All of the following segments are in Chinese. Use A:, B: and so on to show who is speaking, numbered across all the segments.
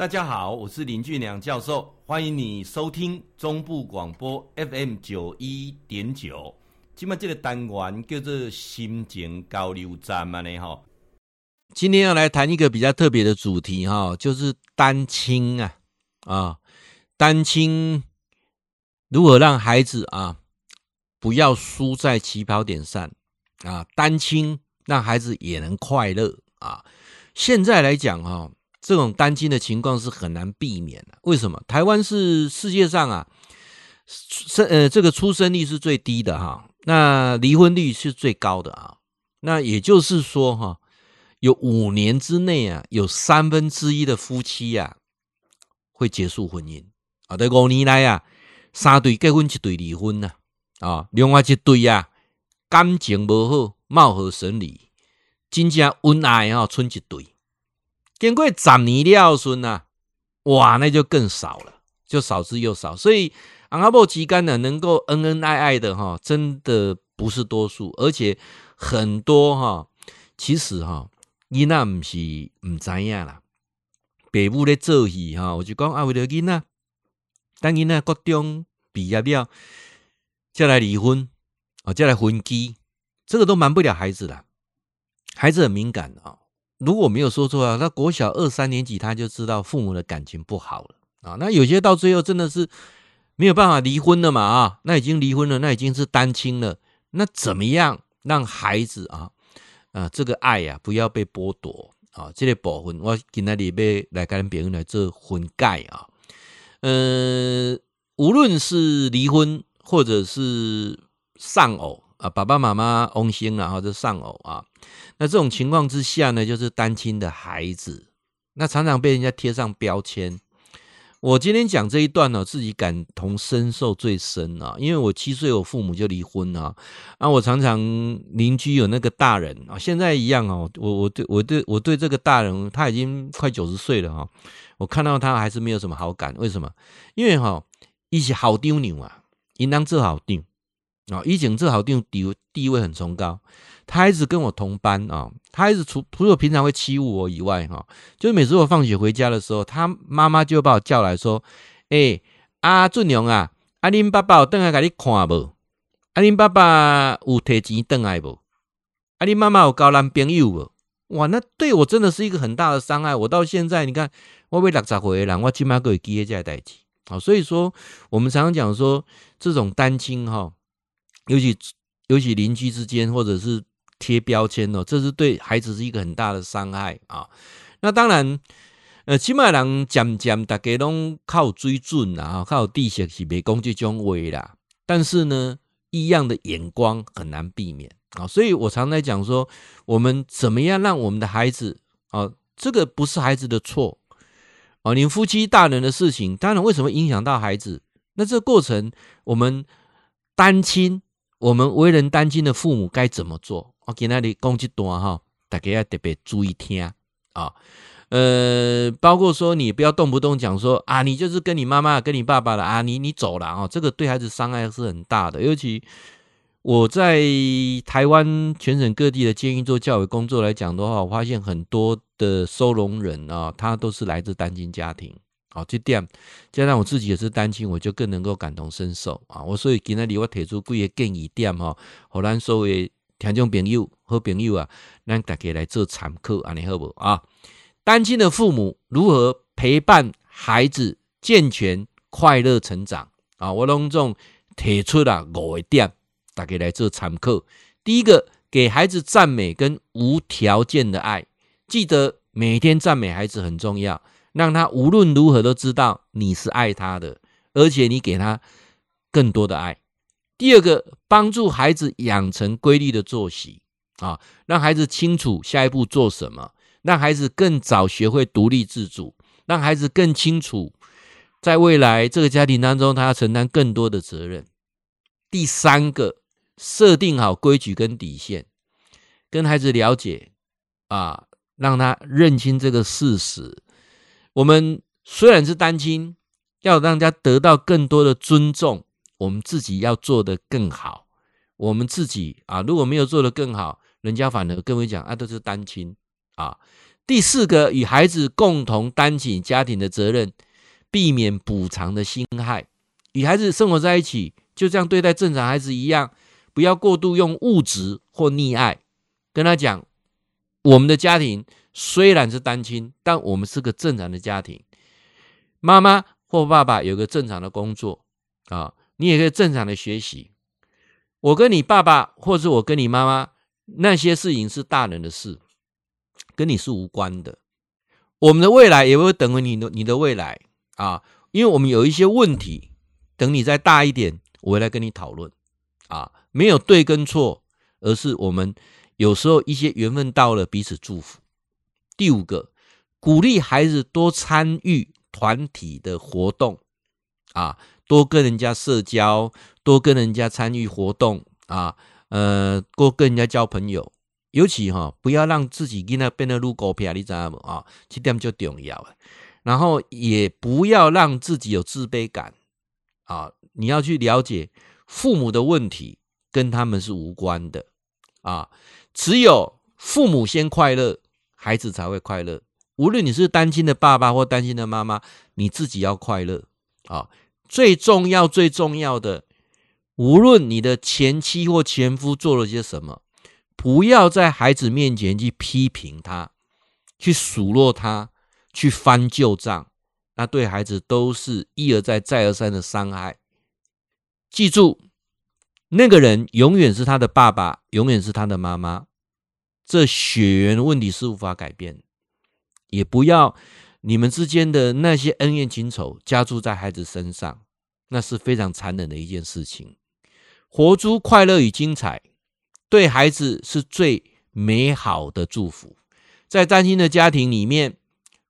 A: 大家好，我是林俊良教授，欢迎你收听中部广播 FM 九一点九。今麦这个单元叫做心情交流站嘛呢哈。今天要来谈一个比较特别的主题哈，就是单亲啊啊，单亲如何让孩子啊不要输在起跑点上啊？单亲让孩子也能快乐啊？现在来讲哈。这种单亲的情况是很难避免的。为什么？台湾是世界上啊，生呃这个出生率是最低的哈，那离婚率是最高的啊。那也就是说哈，有五年之内啊，有三分之一的夫妻啊会结束婚姻啊。在五年来啊，三对结婚一对离婚呐啊，另外一对啊感情不好，貌合神离，真正恩爱啊，剩一对。经过十年了孙呐，哇，那就更少了，就少之又少。所以，阿婆之间呢，能够恩恩爱爱的哈，真的不是多数，而且很多哈，其实哈，囡仔不是唔知样啦，父母咧做戏哈，我就讲啊，为了囡仔，等囡仔国中毕业了，再来离婚啊，再来分居，这个都瞒不了孩子的，孩子很敏感啊。如果没有说错啊，那国小二三年级他就知道父母的感情不好了啊。那有些到最后真的是没有办法离婚了嘛啊，那已经离婚了，那已经是单亲了。那怎么样让孩子啊啊这个爱呀、啊、不要被剥夺啊？这个部分我今天里边来跟别人来做婚介啊。呃，无论是离婚或者是丧偶。啊，爸爸妈妈翁心啊，或者丧偶啊，那这种情况之下呢，就是单亲的孩子，那常常被人家贴上标签。我今天讲这一段呢，自己感同身受最深啊，因为我七岁我父母就离婚啊，啊，我常常邻居有那个大人啊，现在一样哦，我我对我对我对这个大人，他已经快九十岁了哈，我看到他还是没有什么好感，为什么？因为哈，一起好丢牛啊，应当做好定。啊，以前这好地地地位很崇高，他一直跟我同班啊，他一直除除了平常会欺负我以外，哈，就是每次我放学回家的时候，他妈妈就会把我叫来说：“诶，阿俊良啊，阿林爸爸有等来给你看无？阿林爸爸有提钱等来无？阿林妈妈有交男朋友无？哇，那对我真的是一个很大的伤害。我到现在，你看我被六十岁的人，我起码可以记这代志。好，所以说我们常常讲说这种单亲哈。尤其尤其邻居之间，或者是贴标签哦，这是对孩子是一个很大的伤害啊。那当然，呃，起码人渐渐大家拢靠追准啊，靠地势是别讲这种话啦。但是呢，异样的眼光很难避免啊。所以我常在讲说，我们怎么样让我们的孩子啊，这个不是孩子的错啊。你夫妻大人的事情，当然为什么影响到孩子？那这个过程，我们单亲。我们为人单亲的父母该怎么做？我给那里讲一段哈，大家要特别注意听啊。呃，包括说你不要动不动讲说啊，你就是跟你妈妈、跟你爸爸了啊，你你走了啊，这个对孩子伤害是很大的。尤其我在台湾全省各地的监狱做教育工作来讲的话，我发现很多的收容人啊，他都是来自单亲家庭。好，这点加上我自己也是单亲，我就更能够感同身受啊！我所以今天里我提出几个建议点哈，和咱所谓听众朋友、好朋友啊，让大家来做参考，安尼好不啊？单亲的父母如何陪伴孩子健全快乐成长啊？我隆重提出了五个点，大家来做参考。第一个，给孩子赞美跟无条件的爱，记得每天赞美孩子很重要。让他无论如何都知道你是爱他的，而且你给他更多的爱。第二个，帮助孩子养成规律的作息啊，让孩子清楚下一步做什么，让孩子更早学会独立自主，让孩子更清楚在未来这个家庭当中他要承担更多的责任。第三个，设定好规矩跟底线，跟孩子了解啊，让他认清这个事实。我们虽然是单亲，要让大家得到更多的尊重，我们自己要做得更好。我们自己啊，如果没有做得更好，人家反而跟我讲啊，都是单亲啊。
B: 第四个，与孩子共同担起家庭的责任，避免补偿的心害。与孩子生活在一起，就像对待正常孩子一样，不要过度用物质或溺爱。跟他讲，我们的家庭虽然是单亲，但我们是个正常的家庭。妈妈或爸爸有个正常的工作啊，你也可以正常的学习。我跟你爸爸，或是我跟你妈妈，那些事情是大人的事，跟你是无关的。我们的未来也会等于你的你的未来啊，因为我们有一些问题，等你再大一点，我会来跟你讨论啊，没有对跟错，而是我们。有时候一些缘分到了，彼此祝福。第五个，鼓励孩子多参与团体的活动啊，多跟人家社交，多跟人家参与活动啊，呃，多跟人家交朋友。尤其哈，不要让自己跟他变得撸狗屁，你知道吗？啊，这点就重要了。然后也不要让自己有自卑感啊，你要去了解父母的问题跟他们是无关的啊。只有父母先快乐，孩子才会快乐。无论你是单亲的爸爸或单亲的妈妈，你自己要快乐啊！最重要、最重要的，无论你的前妻或前夫做了些什么，不要在孩子面前去批评他，去数落他，去翻旧账，那对孩子都是一而再、再而三的伤害。记住。那个人永远是他的爸爸，永远是他的妈妈。这血缘问题是无法改变，也不要你们之间的那些恩怨情仇加注在孩子身上，那是非常残忍的一件事情。活出快乐与精彩，对孩子是最美好的祝福。在单亲的家庭里面，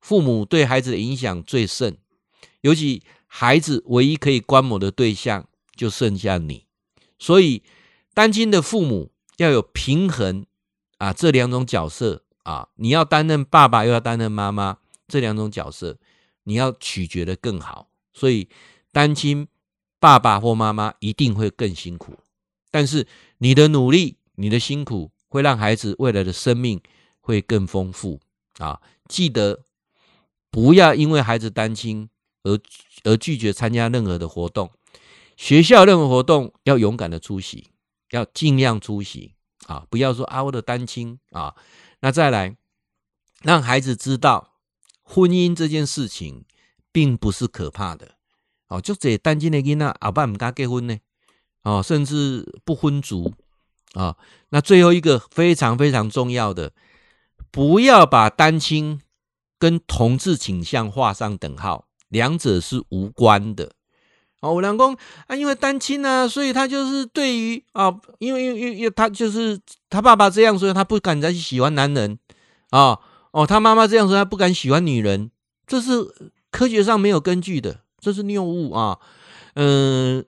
B: 父母对孩子的影响最甚，尤其孩子唯一可以观摩的对象就剩下你。所以，单亲的父母要有平衡啊，这两种角色啊，你要担任爸爸，又要担任妈妈，这两种角色，你要取决的更好。所以，单亲爸爸或妈妈一定会更辛苦，但是你的努力、你的辛苦，会让孩子未来的生命会更丰富啊！记得不要因为孩子单亲而而拒绝参加任何的活动。学校任何活动要勇敢的出席，要尽量出席啊！不要说啊，我的单亲啊。那再来，让孩子知道婚姻这件事情并不是可怕的哦。就这单亲的囡仔，后摆唔敢结婚呢？哦，甚至不婚族啊。那最后一个非常非常重要的，不要把单亲跟同志倾向画上等号，两者是无关的。哦，我老公啊，因为单亲啊，所以他就是对于啊，因为因为因为他就是他爸爸这样，所以他不敢再去喜欢男人啊。哦，他妈妈这样说，他不敢喜欢女人，这是科学上没有根据的，这是谬误啊。嗯，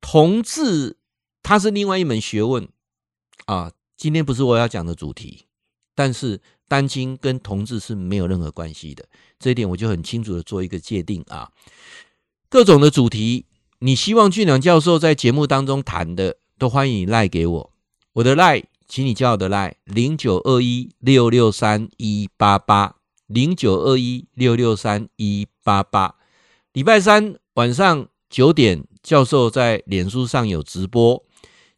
B: 同志他是另外一门学问啊，今天不是我要讲的主题，但是单亲跟同志是没有任何关系的，这一点我就很清楚的做一个界定啊。各种的主题。你希望俊良教授在节目当中谈的，都欢迎你赖给我。我的赖，请你叫我的赖零九二一六六三一八八零九二一六六三一八八。礼拜三晚上九点，教授在脸书上有直播，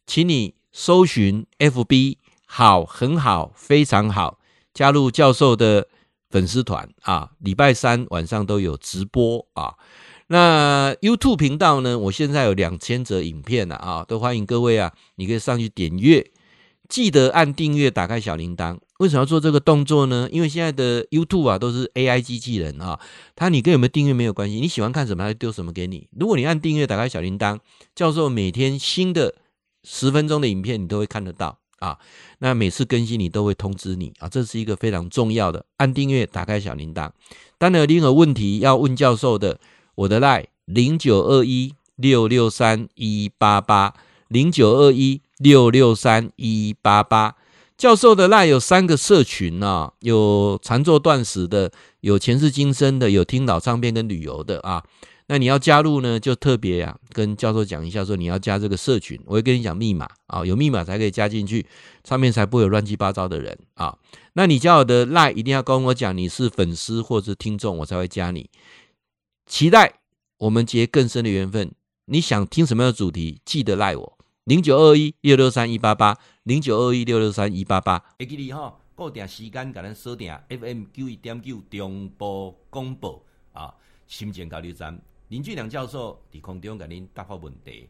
B: 请你搜寻 FB 好，很好，非常好，加入教授的粉丝团啊。礼拜三晚上都有直播啊。那 YouTube 频道呢？我现在有两千则影片了啊，都欢迎各位啊，你可以上去点阅，记得按订阅，打开小铃铛。为什么要做这个动作呢？因为现在的 YouTube 啊都是 AI 机器人啊，它你跟有没有订阅没有关系，你喜欢看什么，它就丢什么给你。如果你按订阅，打开小铃铛，教授每天新的十分钟的影片你都会看得到啊。那每次更新你都会通知你啊，这是一个非常重要的。按订阅，打开小铃铛。当然有任何问题要问教授的。我的赖零九二一六六三一八八零九二一六六三一八八，教授的赖有三个社群啊，有禅坐断食的，有前世今生的，有听老唱片跟旅游的啊。那你要加入呢，就特别啊，跟教授讲一下，说你要加这个社群，我会跟你讲密码啊，有密码才可以加进去，上面才不会有乱七八糟的人啊。那你加我的赖一定要跟我讲你是粉丝或者听众，我才会加你。期待我们结更深的缘分。你想听什么样的主题，记得赖我零九二一六六三一八八零九二一六六三一八八。
A: 会记你哈，固定时间给咱锁定 FM 九一点九中波广播啊，心情交流站林俊良教授在空中给您答复问题。